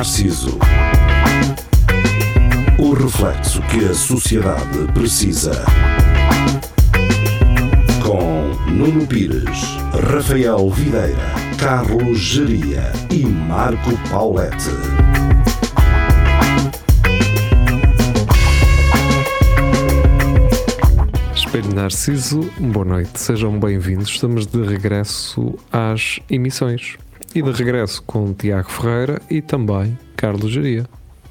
Narciso. O reflexo que a sociedade precisa. Com Nuno Pires, Rafael Videira, Carlos Geria e Marco Paulette. Espelho Narciso, boa noite, sejam bem-vindos. Estamos de regresso às emissões e de regresso com Tiago Ferreira e também Carlos Geria.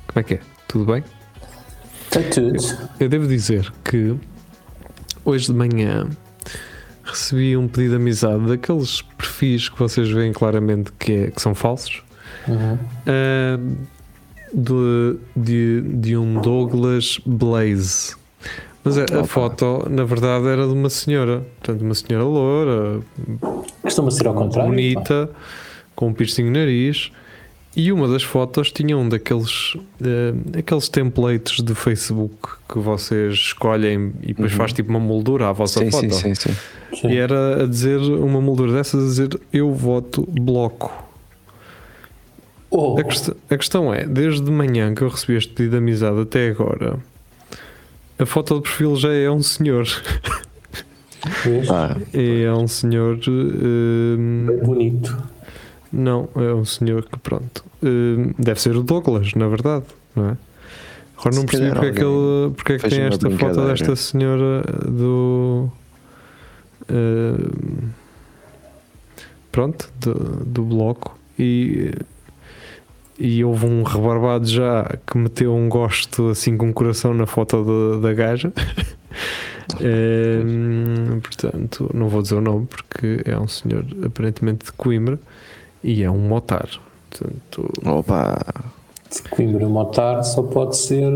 Como é que é? Tudo bem? Está tudo. Eu devo dizer que hoje de manhã recebi um pedido de amizade daqueles perfis que vocês veem claramente que, é- que são falsos. ah, de, de, de um Douglas Blaze. Mas a, a foto, na verdade, era de uma senhora. Portanto, uma senhora loura, Costuma ser ao contrário. bonita, com um piercing no nariz. E uma das fotos tinha um daqueles eh, aqueles templates do Facebook que vocês escolhem e depois faz tipo uma moldura à vossa Sim, foto. sim, sim, sim. E era a dizer uma moldura dessas a dizer eu voto bloco. Oh, A, quest- a questão é, desde de manhã que eu recebi este pedido de amizade até agora, a foto de perfil já é um senhor. Pá, É um senhor. Bem bonito. Não, é um senhor que pronto. hum, deve ser o Douglas, na verdade, não é? Agora não calhar porque é que, ele, porque é que tem esta foto desta senhora do. hum, pronto, do, do bloco. E, e houve um rebarbado já que meteu um gosto assim com um coração na foto da, da gaja. Hum, portanto, não vou dizer o nome porque é um senhor aparentemente de Coimbra e é um motar. Portanto, opa, Coimbra Motar só pode ser.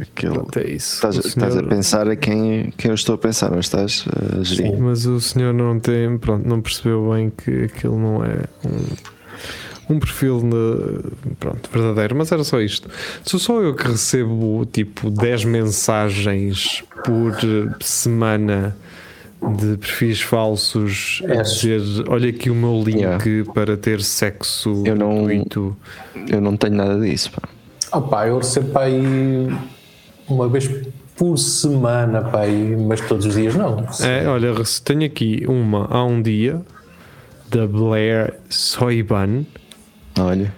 aquilo. pronto, é isso. Estás, O estás a senhor- pensar a quem, quem eu estou a pensar, não estás a gerir? Sim. Mas o senhor não tem, pronto, não percebeu bem que aquilo não é um, um perfil de- pronto, verdadeiro, mas era só isto. Sou só eu que recebo tipo 10 mensagens por semana de perfis falsos a É. dizer olha aqui o meu link Yeah. para ter sexo Eu não- gratuito. Eu não tenho nada disso. Pá. Opá, eu recebo para aí uma vez por semana, pá, aí, mas todos os dias não. É, olha, tenho aqui uma há um dia da Blair Soiban. Olha,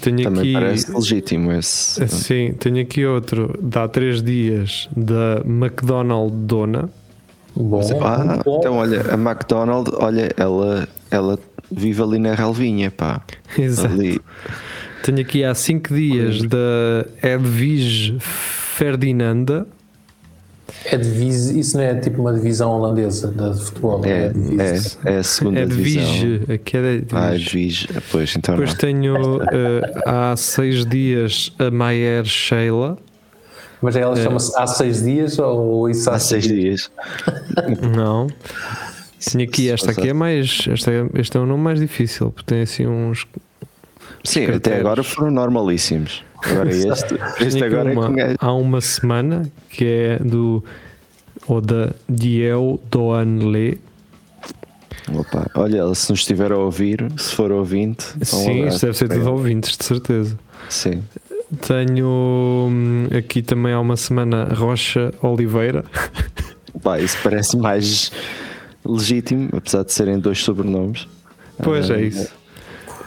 Tenho também aqui parece legítimo esse. Sim, tenho aqui outro de há três dias da McDonald Dona. Bom, Ah, bom. então olha, a McDonald, olha, ela, ela vive ali na relvinha, pá. Exato. Ali. Tenho aqui há cinco dias da Edvige Ferdinanda. É isso não é tipo uma divisão holandesa de futebol. É, divisa. é, é a segunda divisão. Edvige, aqui é Ah, Edvige. Edvige. Pois, então Depois não. tenho eh, há seis dias a Maier Sheila. Mas ela chama-se há seis dias ou isso há, Há seis dias. Não. Tenho aqui esta aqui é mais. Esta é, este é um nome mais difícil, porque tem assim uns. Sim, critérios. até agora foram normalíssimos. Agora este, este agora é uma- um gajo- há uma semana que é do ou da Diel Doan Le. Opa, olha, ela se nos estiver a ouvir, se for ouvinte, um Sim, isto deve ser tudo ouvintes, de certeza. Sim. Tenho hum, aqui também há uma semana Rocha Oliveira. Pá, isso parece mais legítimo, apesar de serem dois sobrenomes. Pois Ah, é isso.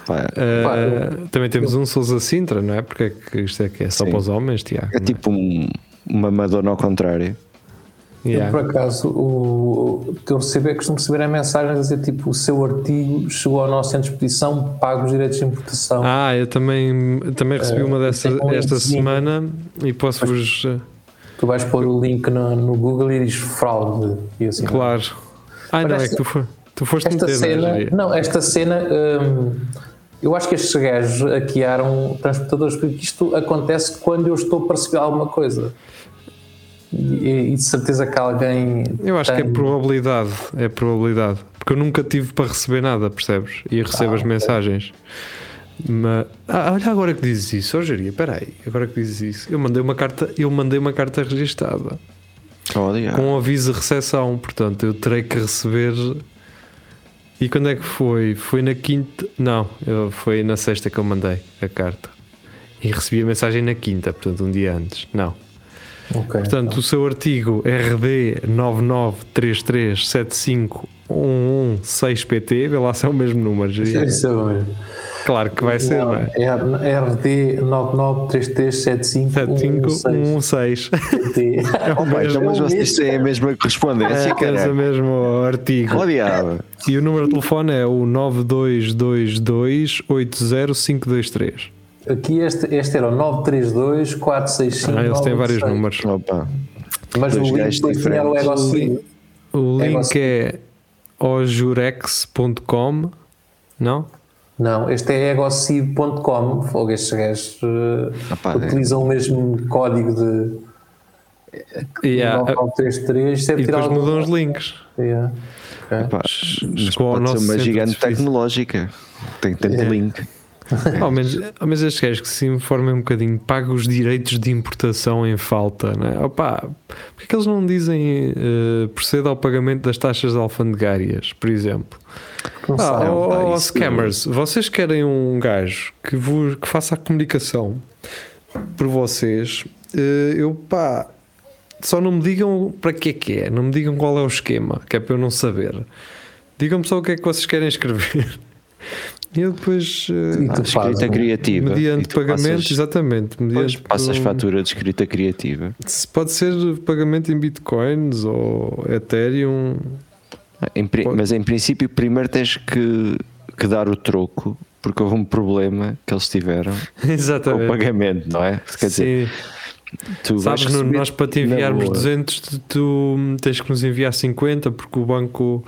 pá, Uh, também temos um Sousa Sintra, não é? Porque é que isto é que é só Sim. para os homens, Tiago. é tipo um- uma Madonna ao contrário. Eu, Yeah. por acaso, o o que eu recebo é costumo receber é mensagens a dizer tipo: o seu artigo chegou ao nosso centro de expedição, paga os direitos de importação. Ah, eu também, também recebi Eh, uma dessa esta semana e posso-vos. Tu vais pôr o link no, no Google e diz fraude. E assim, Claro. Ah, não, é que tu, foi, tu foste Esta meter, não é, cena, não, esta cena, hum, eu acho que estes gajos hackearam transportadores, porque isto acontece quando eu estou para receber alguma coisa. E, e de certeza que alguém. Eu acho que é tem- probabilidade, é probabilidade. Porque eu nunca tive para receber nada, percebes? E recebo Ah, as ok. mensagens. Mas, ah, olha agora que dizes isso, ó Jeria, peraí, agora que dizes isso. Eu mandei uma carta, eu mandei uma carta registada Olha, com aviso de recepção, portanto eu terei que receber E quando é que foi? Foi na quinta. Não, eu- foi na sexta que eu mandei a carta. E recebi a mensagem na quinta, portanto, um dia antes. Não. Ok. Portanto, o seu artigo RD 993375116PT, vê lá se é o mesmo número. já. Isso é bom. Claro que vai ser, não é? É RD 993375 7516. É Oh, pá, então, mas vocês têm a mesma correspondência, É, tens o mesmo artigo. Oh. E o número de telefone é o 922280523. Aqui este, este era o 932 465 Ah, eles têm vários números. Opa. Mas o Dois link gajos foi enviar o diferentes. Egocid. O É link é ojurex.com, não? Não, este é egocid.com. Fogo, estes gajos eh, Ah, pá, é. utilizam o mesmo código de Yeah. 9933. Isto é E depois algum- mudam os links. Yeah. Ok. Pá, mas pode ser uma gigante tecnológica. Tem tanto É. link. Ao menos, ao menos estes gajos que se informem um bocadinho, pagam os direitos de importação em falta, né? Opa, porque é que eles não dizem eh, proceda ao pagamento das taxas alfandegárias, por exemplo? Não Ah, pá, oh, isso- scammers, vocês querem um gajo que, vos, que faça a comunicação por vocês? Eh, eu pá, só não me digam para que é que é, não me digam qual é o esquema, que é para eu não saber. Digam-me só o que é que vocês querem escrever. E eu depois, tu Ah, escrita criativa. mediante tu pagamento, passas- exatamente. Mediante, passas um- fatura de escrita criativa. Pode ser pagamento em bitcoins ou Ethereum. Em mas em princípio, primeiro tens que, que dar o troco, porque houve um problema que eles tiveram com o pagamento, não é? Quer dizer, Sim. tu vais Sabes, receber nós para te enviarmos boa. 200, tu, tu tens que nos enviar 50 porque o banco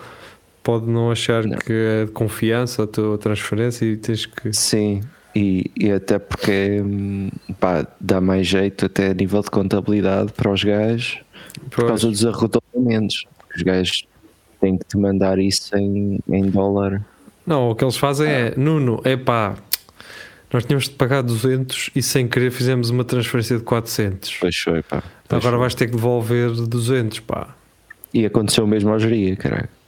pode não achar Não. que é de confiança a tua transferência e tens que. Sim, e, e até porque hum, pá, dá mais jeito até a nível de contabilidade para os gajos por causa dos arredondamentos. Os gajos têm que te mandar isso em, em dólar. Não, o que eles fazem é: Nuno, é pá, nós tínhamos de pagar 200 e sem querer fizemos uma transferência de 400. Pois foi, pá. Pois Agora vais ter que devolver 200, pá. E aconteceu mesmo ao geria, caralho.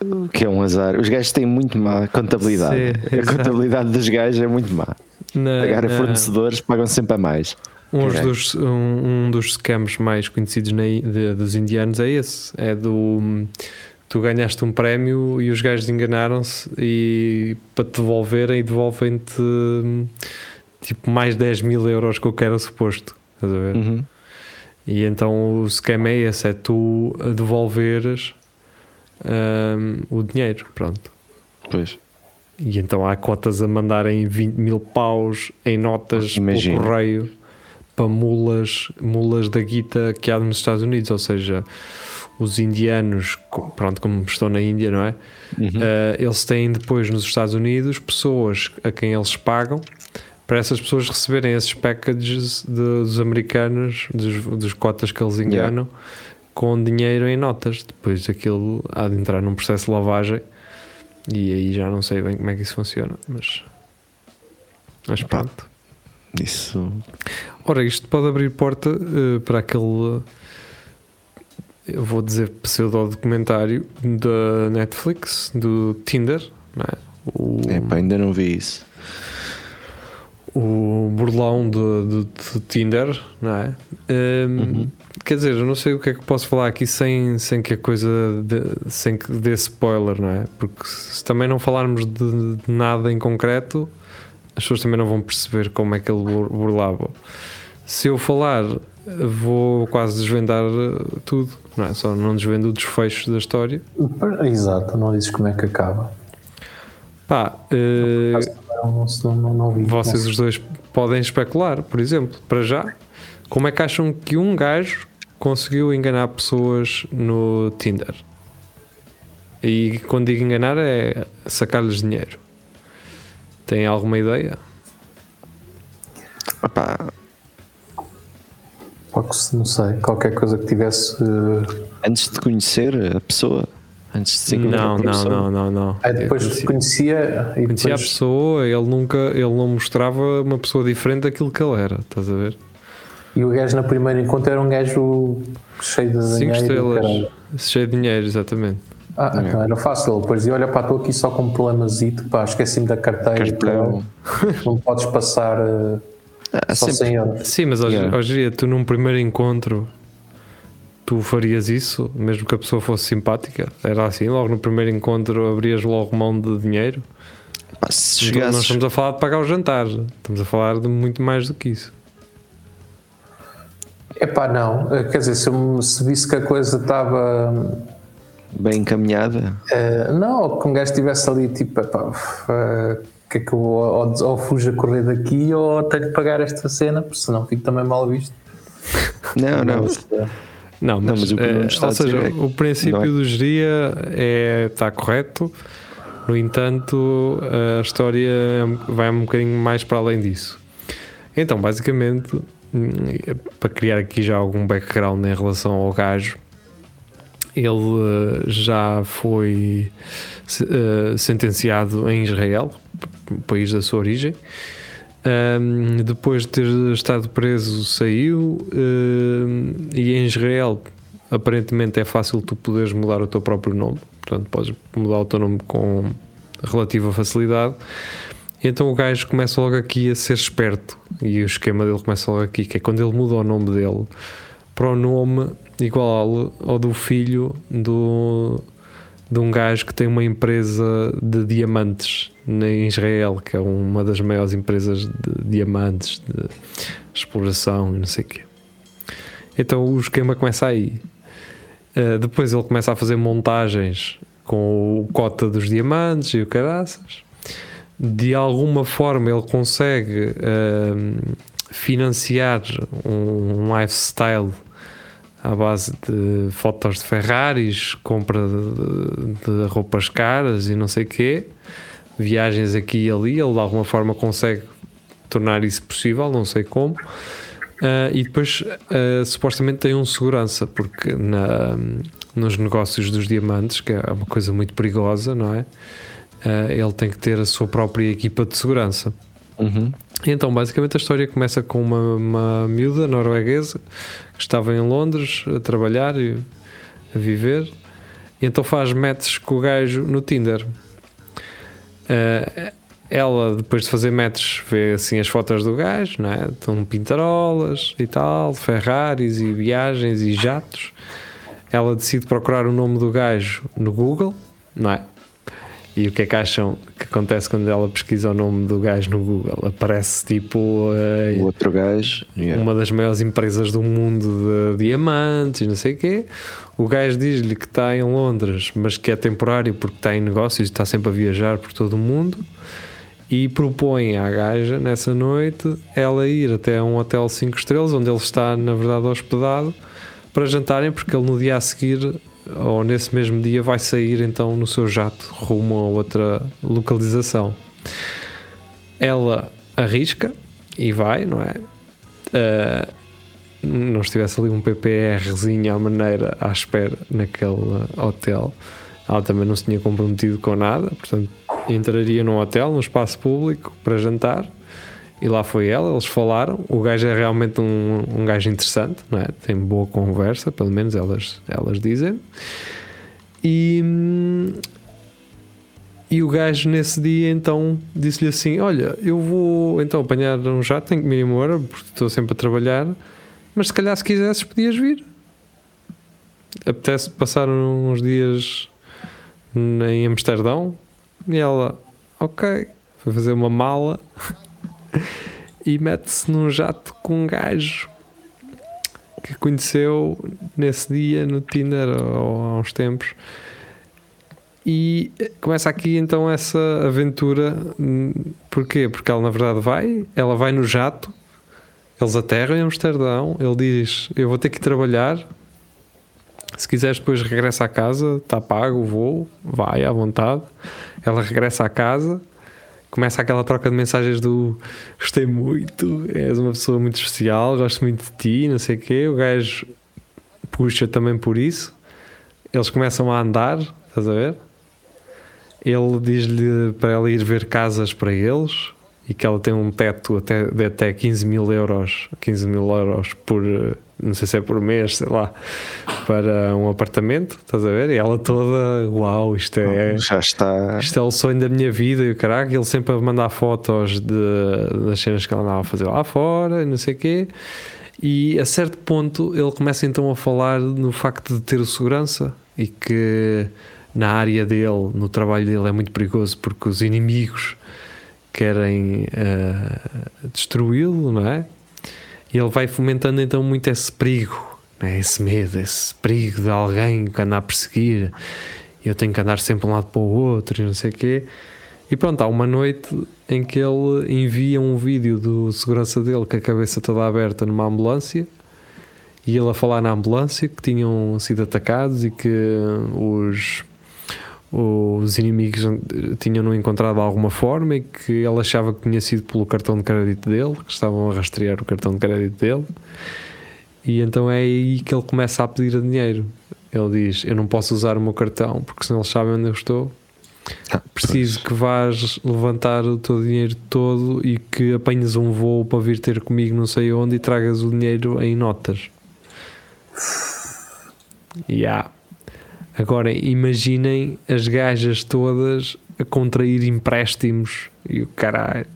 O Que é um azar. Os gajos têm muito má contabilidade. Sim, a exato. contabilidade dos gajos é muito má. Na- Pagar a fornecedores pagam sempre a mais. Um, dos, um, um dos scams mais conhecidos na, de- dos indianos é esse: é do tu ganhaste um prémio e os gajos enganaram-se e para te devolverem devolvem-te tipo mais 10 mil euros que o que era suposto. Estás a ver? Uhum. E então o scam é esse: é tu devolveres hum, o dinheiro. Pronto. Pois. E então há cotas a mandarem 20 mil paus em notas Imagina. pelo correio para mulas, mulas da guita que há nos Estados Unidos, ou seja, os indianos, pronto, como estão na Índia, não é? Uhum. Eh, eles têm depois nos Estados Unidos pessoas a quem eles pagam para essas pessoas receberem esses packages de- dos americanos, dos, dos cotas que eles Yeah. Com dinheiro em notas. Depois aquilo há de entrar num processo de lavagem e aí já não sei bem como é que isso funciona, mas. Mas pronto. Isso. Ora, isto pode abrir porta eh, para aquele. eu vou dizer pseudo-documentário da Netflix, do Tinder, não é? O, ainda não vi isso. o burlão de Tinder, não é? Ehm, Uhum. Quer dizer, eu não sei o que é que posso falar aqui sem, sem que a coisa de- sem que dê spoiler, não é? Porque se também não falarmos de, de nada em concreto, as pessoas também não vão perceber como é que ele bur- burlava. Se eu falar, vou quase desvendar eh, tudo, não é? Só não desvendo o desfecho da história. Exato, não dizes como é que acaba. Pá, eh, Não, não, não, não vi. Vocês os dois podem especular, por exemplo, para já, como é que acham que um gajo conseguiu enganar pessoas no Tinder? E quando digo enganar é sacar-lhes dinheiro. Têm alguma ideia? Se- Não sei, qualquer coisa que tivesse. eh, antes de conhecer a pessoa, antes de se Não, a não, não, não, não. aí depois conhecia, conhecia e conhecia a depois. pessoa, ele nunca, ele não mostrava uma pessoa diferente daquilo que ele era, estás a ver? E o gajo na primeira encontro era um gajo cheio de Cinco dinheiro. estrelas, cheio de dinheiro, exatamente. Ah, É. então era fácil. Depois dizia: Olha, pá, estou aqui só com um problemazito, pá, esqueci-me da carteira Cartão. Não podes passar eh, Ah, só sempre- 100 euros. Sim, mas hoje, Yeah. hoje tu num primeiro encontro, tu farias isso, mesmo que a pessoa fosse simpática? Era assim, logo no primeiro encontro abrias logo mão de dinheiro? pá, se Então, nós chegasses, estamos a falar de pagar o jantar, estamos a falar de muito mais do que isso. Epá, não. Eh, Quer dizer, se, eu me- se visse que a coisa estava. bem encaminhada, eh, não, ou que um gajo estivesse ali tipo, epá, eh, que é que eu ou, ou fujo a correr daqui ou tenho que pagar esta cena, porque senão fico também mal visto. não, não, Mas, eh, Não, mas, mas o que o Nuno está ou a dizer seja, é o princípio não é. do geria é, está correto, no entanto, a história vai um bocadinho mais para além disso. Então, basicamente, hum, para criar aqui já algum background em relação ao gajo, ele eh, já foi eh, sentenciado em Israel, país da sua origem. Depois de ter estado preso, saiu um, e em Israel aparentemente é fácil tu poderes mudar o teu próprio nome, portanto podes mudar o teu nome com relativa facilidade. Então o gajo começa logo aqui a ser esperto e o esquema dele começa logo aqui, que é quando ele muda o nome dele para o nome igual ao, ao do filho do, de um gajo que tem uma empresa de diamantes em Israel, que é uma das maiores empresas de diamantes, de exploração e não sei o quê. Então o esquema começa aí. Uh, depois ele começa a fazer montagens com o cota dos diamantes e o caraças. De alguma forma ele consegue um, financiar um, lifestyle à base de fotos de Ferraris, compra de, de roupas caras e não sei quê, viagens aqui e ali. Ele de alguma forma consegue tornar isso possível, não sei como. Uh, e depois uh, supostamente tem um segurança, porque na, nos negócios dos diamantes, que é uma coisa muito perigosa, não é? Uh, ele tem que ter a sua própria equipa de segurança. Uhum. Então, basicamente, a história começa com uma, uma miúda norueguesa que estava em Londres a trabalhar e a viver, e então faz matches com o gajo no Tinder. Uh, ela, depois de fazer matches, vê assim as fotos do gajo, não é? Estão pintarolas e tal, Ferraris e viagens e jatos. Ela decide procurar o nome do gajo no Google, não é? E o que é que acham que acontece quando ela pesquisa o nome do gajo no Google? Aparece tipo uh, o outro gajo, yeah. uma das maiores empresas do mundo de diamantes e não sei o quê. O gajo diz-lhe que está em Londres, mas que é temporário porque está em negócios e está sempre a viajar por todo o mundo. E propõe à gaja, nessa noite, ela ir até um hotel 5 estrelas, onde ele está, na verdade, hospedado, para jantarem, porque ele no dia a seguir ou nesse mesmo dia vai sair então no seu jato rumo a outra localização. Ela arrisca e vai, não é? Uh, não estivesse ali um PPRzinho à maneira à espera naquele hotel, ela também não se tinha comprometido com nada, portanto entraria num hotel, num espaço público para jantar e lá foi ela, eles falaram. O gajo é realmente um, um gajo interessante, não é? Tem boa conversa, pelo menos elas, elas dizem. E, e o gajo nesse dia então disse-lhe assim: Olha, eu vou então apanhar um jato, tenho que me ir embora, porque estou sempre a trabalhar, mas se calhar se quisesses podias vir. Apetece passar uns dias em Amsterdão e ela, ok, foi fazer uma mala e mete-se num jato com um gajo que conheceu nesse dia no Tinder ou há uns tempos. E começa aqui então essa aventura. Porquê? Porque ela na verdade vai, ela vai no jato, eles aterram em Amsterdão, ele diz: Eu vou ter que trabalhar. Se quiseres depois regressa à casa, está pago o voo, vai à vontade. Ela regressa à casa, começa aquela troca de mensagens do gostei muito, és uma pessoa muito especial, gosto muito de ti, não sei o quê. O gajo puxa também por isso. Eles começam a andar, estás a ver? Ele diz-lhe para ela ir ver casas para eles e que ela tem um teto até, de até 15 mil euros, 15 mil euros por, não sei se é por mês, sei lá, para um apartamento, estás a ver? E ela toda, uau, isto é. Já está. Isto é o sonho da minha vida e o caraca, ele sempre a mandar fotos de, das cenas que ela andava a fazer lá fora e não sei o quê. E a certo ponto ele começa então a falar no facto de ter o segurança e que na área dele, no trabalho dele, é muito perigoso porque os inimigos querem uh, destruí-lo, não é? E ele vai fomentando então muito esse perigo, é? esse medo, esse perigo de alguém que anda a perseguir. Eu tenho que andar sempre um lado para o outro e não sei o quê. E pronto, há uma noite em que ele envia um vídeo do segurança dele com a cabeça toda aberta numa ambulância e ele a falar na ambulância que tinham sido atacados e que os os inimigos tinham-no encontrado de alguma forma e que ele achava que tinha sido pelo cartão de crédito dele, que estavam a rastrear o cartão de crédito dele. E então é aí que ele começa a pedir dinheiro. Ele diz: Eu não posso usar o meu cartão porque senão eles sabem onde eu estou. Ah, Preciso que vás levantar o teu dinheiro todo e que apanhes um voo para vir ter comigo não sei onde e tragas o dinheiro em notas. Yeah. Agora imaginem as gajas todas a contrair empréstimos e o caralho.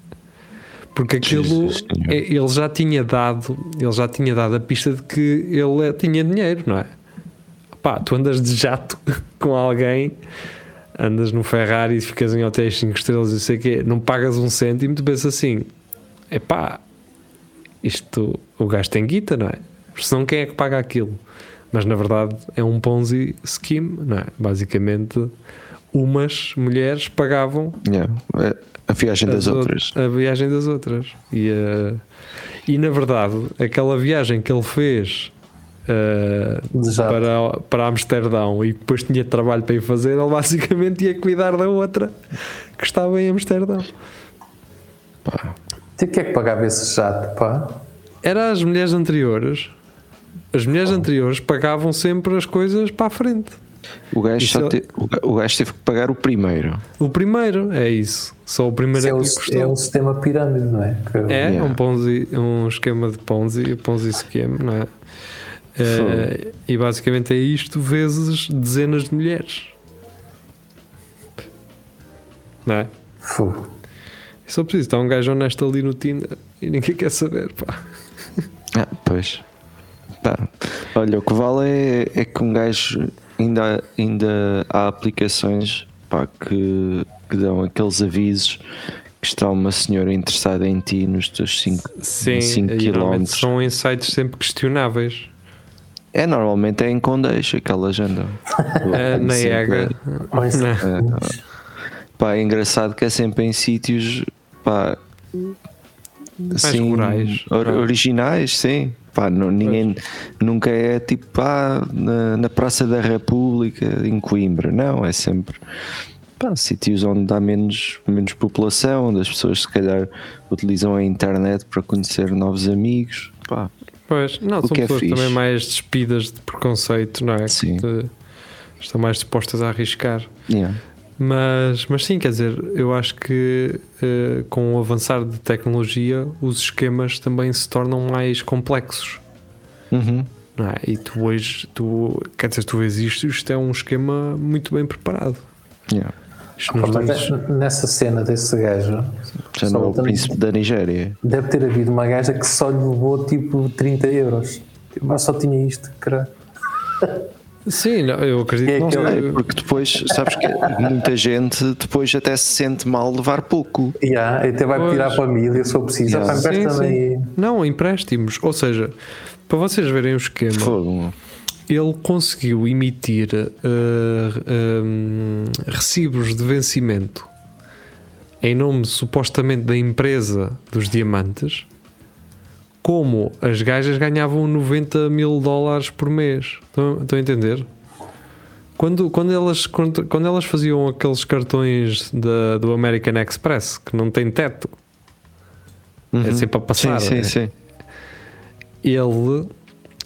Porque aquilo é, ele já tinha dado, ele já tinha dado a pista de que ele tinha dinheiro, não é? Pá, tu andas de jato com alguém, andas no Ferrari e ficas em hotéis 5 estrelas e sei que não pagas um cêntimo, tu pensas assim, é pá, isto o gajo tem guita, não é? Senão quem é que paga aquilo? Mas na verdade é um Ponzi scheme, não é? Basicamente, umas mulheres pagavam yeah. É a viagem das outras. A viagem das outras. E, uh, e na verdade, aquela viagem que ele fez uh, para, para Amsterdão e depois tinha trabalho para ir fazer, ele basicamente ia cuidar da outra que estava em Amsterdão. Pá. E que é que pagava esse jato, pá? Era as mulheres anteriores as mulheres anteriores pagavam sempre as coisas para a frente. O gajo, só te, o gajo teve que pagar o primeiro. O primeiro, é isso. Só o primeiro é, é, o, é um sistema pirâmide, não é? Que, é, yeah. um, ponzi, um esquema de Ponzi, Ponzi esquema, não é? Uh, e basicamente é isto vezes dezenas de mulheres. Não é? Fogo. Só preciso estar um gajo honesto ali no Tinder e ninguém quer saber, pá. Ah, pois. Pá, olha, o que vale é, é que um gajo ainda, ainda há aplicações pá, que, que dão aqueles avisos que está uma senhora interessada em ti nos teus 5 km. São insights sempre questionáveis. É, normalmente é em Condeix que elas andam. é, na EGA. É, pá, é engraçado que é sempre em sítios pá, assim, rurais, originais, sim. Pá, não, ninguém nunca é tipo ah, na, na, Praça da República em Coimbra, não, é sempre pá, sítios onde há menos, menos população, onde as pessoas se calhar utilizam a internet para conhecer novos amigos. Pá. Pois, não, são é pessoas é também mais despidas de preconceito, não é? Sim. Que estão mais dispostas a arriscar. Yeah. Mas, mas sim, quer dizer, eu acho que uh, com o avançar de tecnologia, os esquemas também se tornam mais complexos. Uhum. Não é? E tu hoje, tu, quer dizer, tu vês isto, isto é um esquema muito bem preparado. Yeah. Mas é, nessa cena desse gajo, já não é o príncipe da Nigéria. Deve ter havido uma gaja que só lhe levou tipo 30 euros. Mas só tinha isto, cara. Sim, não, eu acredito é que não é, porque depois, sabes que muita gente depois até se sente mal levar pouco. Yeah, até vai pedir à família se for preciso. Yeah. Sim, sim. Não, empréstimos. Ou seja, para vocês verem o esquema, Fogo. ele conseguiu emitir uh, uh, recibos de vencimento em nome supostamente da empresa dos diamantes como as gajas ganhavam 90 mil dólares por mês. Estão, estão a entender? Quando, quando, elas, quando, quando elas faziam aqueles cartões da, do American Express que não tem teto, é uhum. é sempre a passar. Sim, sim, é? sim. Ele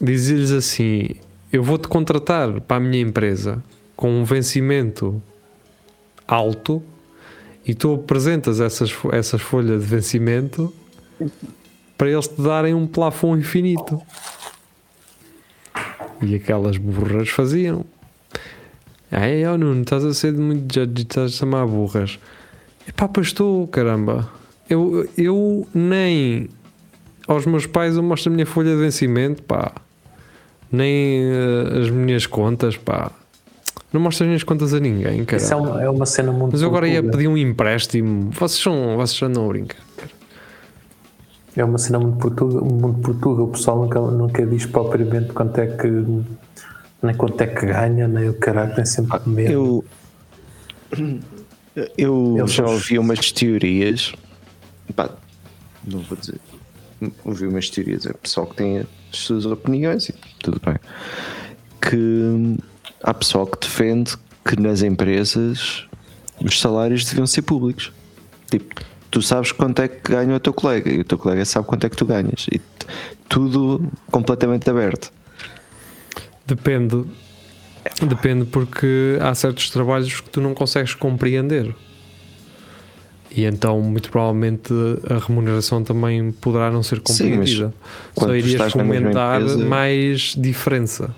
dizia-lhes assim: Eu vou-te contratar para a minha empresa com um vencimento alto e tu apresentas essas, essas folhas de vencimento para eles te darem um plafond infinito. E aquelas burras faziam. Ai, ó Nuno, estás a ser muito judge, estás a chamar burras. Epá, pois estou, caramba. Eu, eu nem aos meus pais eu mostro a minha folha de vencimento, pá. Nem eh, as minhas contas, pá. Não mostro as minhas contas a ninguém, cara. Isso é uma, é uma cena muito. Mas eu agora ia pedir um empréstimo. Vocês são, vocês já não brincam. É uma cena muito portuga, muito portuga. O pessoal nunca, nunca diz propriamente quanto é que. Nem quanto é que ganha, nem o caralho, tem sempre medo. Eu, eu Eles já ouvi umas teorias. Pá, não vou dizer. Ouvi umas teorias. É pessoal que tem as suas opiniões e tudo bem. Que há pessoal que defende que nas empresas os salários deviam ser públicos. Tipo, tu sabes quanto é que ganha o teu colega e o teu colega sabe quanto é que tu ganhas. E tudo completamente aberto. Depende. Depende porque há certos trabalhos que tu não consegues compreender. E então, muito provavelmente, a remuneração também poderá não ser Sim, compreendida. quando Só irias fomentar empresa- mais diferença.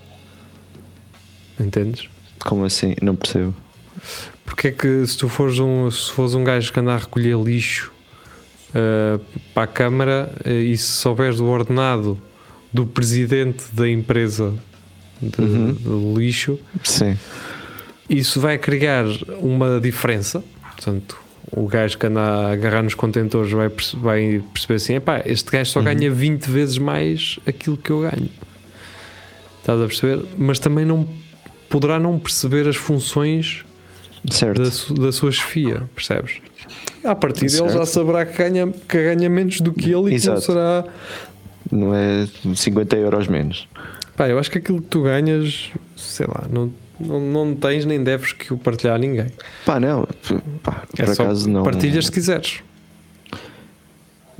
Entendes? Como assim? Não percebo. Porque é que se tu fores um, se fores um gajo que anda a recolher lixo uh, para a Câmara uh, e se souberes do ordenado do presidente da empresa de, Uhum. de lixo, Sim. isso vai criar uma diferença. Portanto, o gajo que anda a agarrar nos contentores vai, vai perceber assim: epá, este gajo só ganha 20 vezes mais aquilo que eu ganho. Estás a perceber? Mas também não poderá não perceber as funções Certo. da, su- da sua chefia, percebes? A partir dele já saberá que ganha, que ganha menos do que ele e que não Exato. será. Não é 50 euros menos. Pá, eu acho que aquilo que tu ganhas, sei lá, não, não, não tens nem deves que o partilhar a ninguém. Pá, não. Pá, É por acaso não. partilhas se quiseres.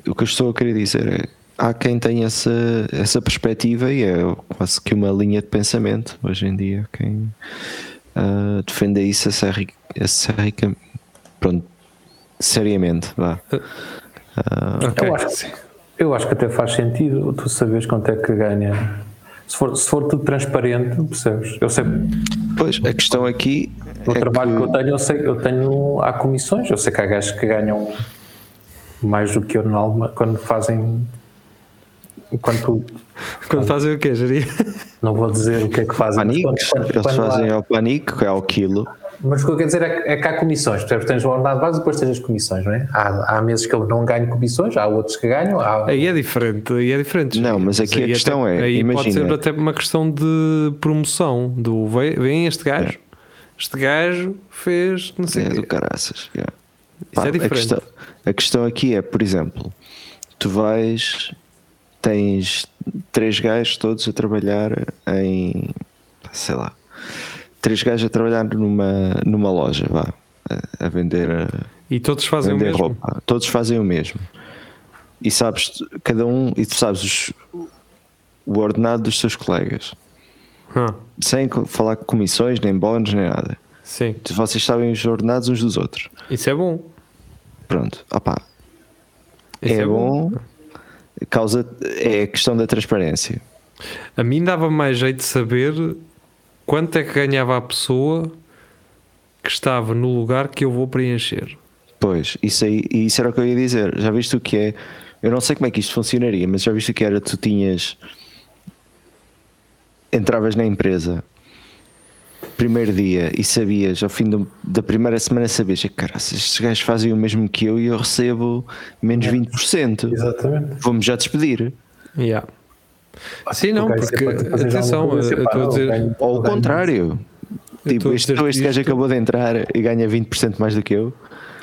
O que eu estou a querer dizer é. Há quem tenha essa, essa perspectiva e é quase que uma linha de pensamento hoje em dia. Quem ah, defende isso a serri- a serrica- pronto, seriamente. Vá. Ah, Ok. Eu, acho, eu acho que até faz sentido tu saberes quanto é que ganha. Se for, se for tudo transparente, percebes? Eu sei, pois, a questão aqui. no é trabalho que... que- eu tenho, eu sei, eu tenho. Há comissões, eu sei que há gajos que ganham mais do que eu na Alemanha quando fazem. Enquanto. Quando fazem o quê, Jari? Não vou dizer o que é que fazem. mas Paniques, quando- quando- eles quando fazem ao panico, que é ao quilo. Mas o que eu quero dizer é que, é que há comissões, percebes? Tens o ordenado base e depois tens as comissões, não é? Há, há meses que eu não ganho comissões, há outros que ganham. Há, Aí é diferente, aí é diferente. Não, mas aqui a aí questão até, é, Aí pode imagina- ser até uma questão de promoção. Do vem, este gajo, este gajo fez não sei É do caraças. yeah. Isso é a, diferente. questão, a questão aqui é, por exemplo, tu vais, tens três gajos todos a trabalhar em, sei lá, três gajos a trabalhar numa, numa loja, vá, a, a vender, a E todos fazem o mesmo. roupa. Todos fazem o mesmo. E sabes, cada um, e tu sabes os- o ordenado dos teus colegas, Ah, sem falar de comissões, nem bónus, nem nada. sim, Vocês sabem os ordenados uns dos outros. isso é bom. Pronto, opá, Isso é, bom, causa é a questão da transparência. A mim dava mais jeito de saber quanto é que ganhava a pessoa que estava no lugar que eu vou preencher. Pois, isso aí, e isso era o que eu ia dizer. Já viste o que é? Eu não sei como é que isto funcionaria, mas já viste o que era? Tu tinhas. Entravas na empresa primeiro dia e sabias, ao fim do- da primeira semana, sabias que cara, estes gajos fazem o mesmo que eu e eu recebo menos 20%. Exatamente. Vou-me já despedir. Yeah. Sim, não, porque é fazeres atenção, coisa, eu estou a dizer. ganho- Ou o ganho- contrário. Tipo, este, este gajo isto- acabou de entrar e ganha 20% mais do que eu.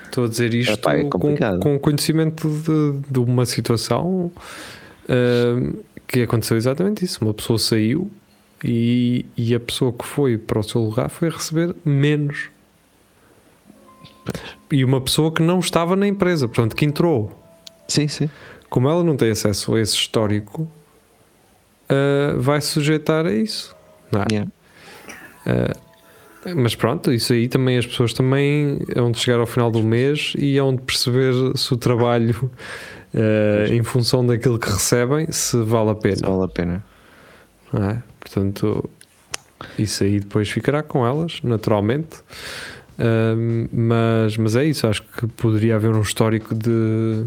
Estou a dizer isto Epá, é com, com conhecimento de, de uma situação ahm, que aconteceu exatamente isso. Uma pessoa saiu e, e a pessoa que foi para o seu lugar foi receber menos. E uma pessoa que não estava na empresa, portanto, que entrou. Sim, sim. Como ela não tem acesso a esse histórico, ah, vai sujeitar a isso. Não é? Yeah. Mas pronto, isso aí também as pessoas também hão de chegar ao final do mês e hão de perceber se o trabalho, uh, em função daquilo que recebem, se vale a pena. Se vale a pena. É? Portanto, isso aí depois ficará com elas, naturalmente. Uh, mas, mas é isso, acho que poderia haver um histórico de,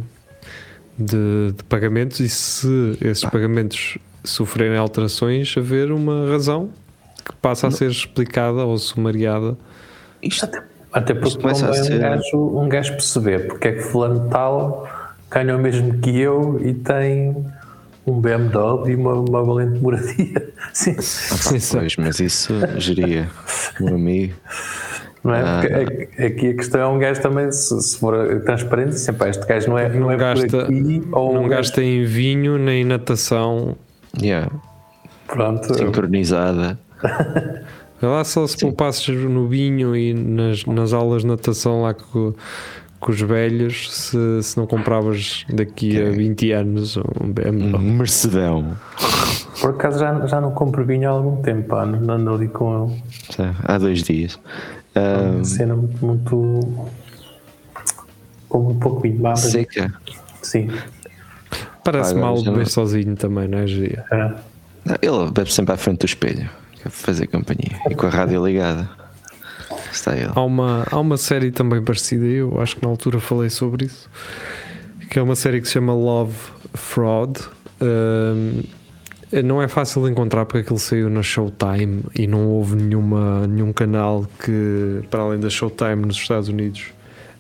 de, de pagamentos e se esses ah. pagamentos sofrerem alterações, haver uma razão que passa a ser explicada ou sumariada. Isto até, até porque começa a ser... um, gajo, um gajo perceber porque é que fulano tal ganha o mesmo que eu e tem um BMW e uma, uma valente moradia. Sim. Ah, pá, pois, mas isso geria, meu amigo. Não é? Porque ah, aqui a questão é um gajo também, se, se for transparente, sempre este gajo não é, não, não é gasta, aqui, ou não gasta gajo... em vinho nem natação. Yeah. Pronto. Sincronizada. Lá só se poupasses no vinho e nas, nas aulas de natação lá com, com os velhos, se, se não compravas daqui a 20 anos um BMW. Um Mercedão. Por acaso já, já não compro vinho há algum tempo, pá, não ando ali com ele. há dois dias. Um, uma cena muito, muito. com um pouco vinho. Seca. Sim. Parece mal beber sozinho também, não é, Gia? É. Ele bebe sempre à frente do espelho fazer companhia e com a rádio ligada. Está ele. Há uma, há uma série também parecida, eu acho que na altura falei sobre isso, que é uma série que se chama Love Fraud. Um, não é fácil de encontrar porque aquilo saiu na Showtime e não houve nenhuma, nenhum canal que, para além da Showtime nos Estados Unidos,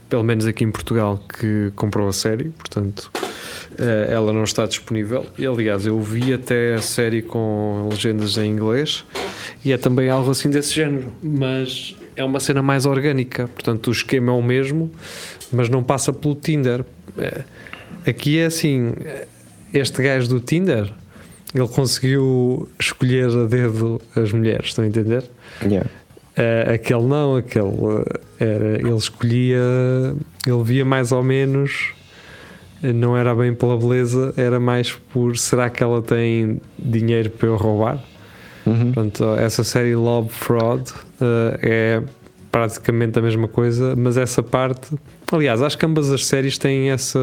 pelo menos aqui em Portugal, que comprou a série, portanto eh, ela não está disponível. E aliás, eu vi até a série com legendas em inglês e é também algo assim desse género, mas é uma cena mais orgânica, portanto o esquema é o mesmo, mas não passa pelo Tinder. É, aqui é assim, este gajo do Tinder, ele conseguiu escolher a dedo as mulheres, estão a entender? Yeah. Uh, aquele não, aquele era, ele escolhia, ele via mais ou menos, não era bem pela beleza, era mais por será que ela tem dinheiro para eu roubar? Uhum. Portanto, essa série Love Fraud uh, é praticamente a mesma coisa, mas essa parte. Aliás, acho que ambas as séries têm essa,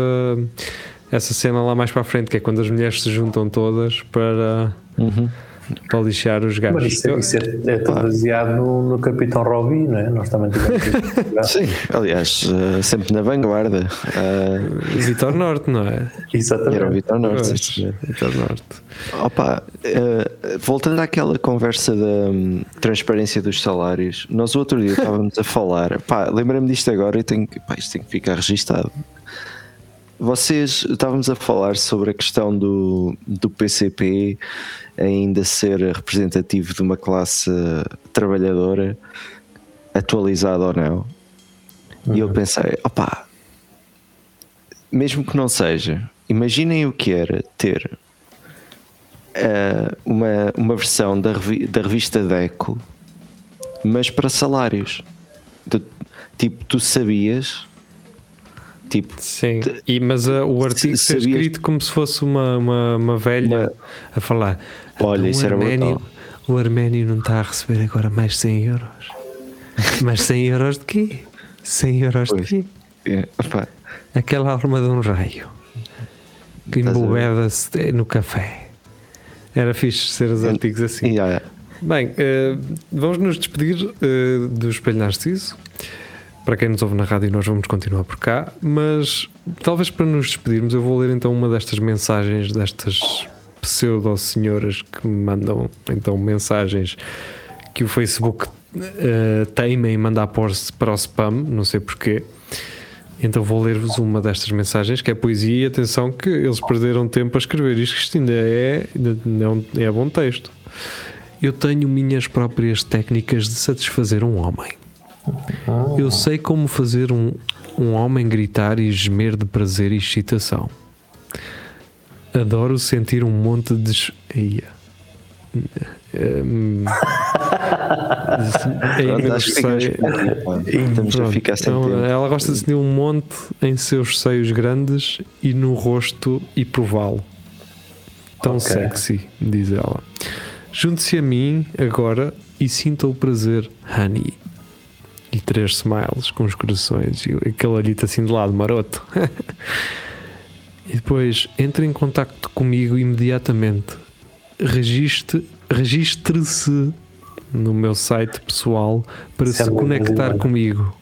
essa cena lá mais para a frente, que é quando as mulheres se juntam todas para. Uhum para lixar os gajos. Mas isso, é, isso é, é tudo baseado no, no Capitão Robbie, não é? Nós também tivemos Sim, aliás, uh, sempre na vanguarda. Uh, Vitor Norte, não é? Exatamente. Era o Vitor Norte. Vitor Norte. Opa, uh, voltando àquela conversa da um, transparência dos salários, nós o outro dia estávamos a falar, pá, lembrei-me disto agora e tenho, pá, isto tem que ficar registado. Vocês estávamos a falar sobre a questão do, do PCP ainda ser representativo de uma classe trabalhadora, atualizada ou não. Uhum. E eu uhum. pensei, opá, mesmo que não seja, imaginem o que era ter uh, uma, uma versão da, revi da revista Deco, mas para salários. Tipo, tu sabias Tipo, Sim, e, mas uh, o artigo ser escrito como se fosse uma, uma, uma velha uma... a falar. Olha, então, isso era Arménio, O Arménio não está a receber agora mais 100 euros. mais 100 euros de quê? 100 euros pois. de quê? É, Aquela arma de um raio que embobeda-se no café. Era fixe ser os artigos assim. Yeah. Bem, uh, vamos nos despedir uh, do Espelho Narciso. Para quem nos ouve na rádio, nós vamos continuar por cá, mas talvez para nos despedirmos, eu vou ler então uma destas mensagens destas pseudo-senhoras que me mandam então mensagens que o Facebook uh, teima em mandar para o spam, não sei porquê. Então vou ler-vos uma destas mensagens que é poesia e atenção que eles perderam tempo a escrever isto, isto ainda é, é, um, é bom texto. Eu tenho minhas próprias técnicas de satisfazer um homem. Eu sei como fazer um, um homem gritar e gemer de prazer e excitação. Adoro sentir um monte de. Ia. Um, então, ela gosta de sentir um monte em seus seios grandes e no rosto e prová-lo. Tão okay. sexy, diz ela. Junte-se a mim agora e sinta o prazer, honey. E três smiles com os corações e aquele olhito assim de lado, maroto. e depois entre em contato comigo imediatamente. Registre, registre-se no meu site pessoal para se, se conectar comigo.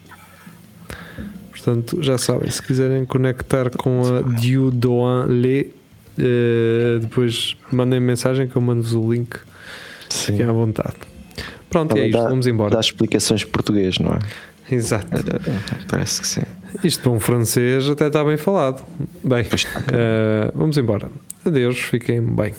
Portanto, já sabem, se quiserem conectar com a Dieu Doan Le, uh, depois mandem mensagem que eu mando-vos o link. Sim. Fiquem à vontade. Pronto, Ela é isto, dá, vamos embora. Dá explicações português, não é? Exato. Parece que sim. Isto para um francês até está bem falado. Bem, uh, vamos embora. Adeus, fiquem bem.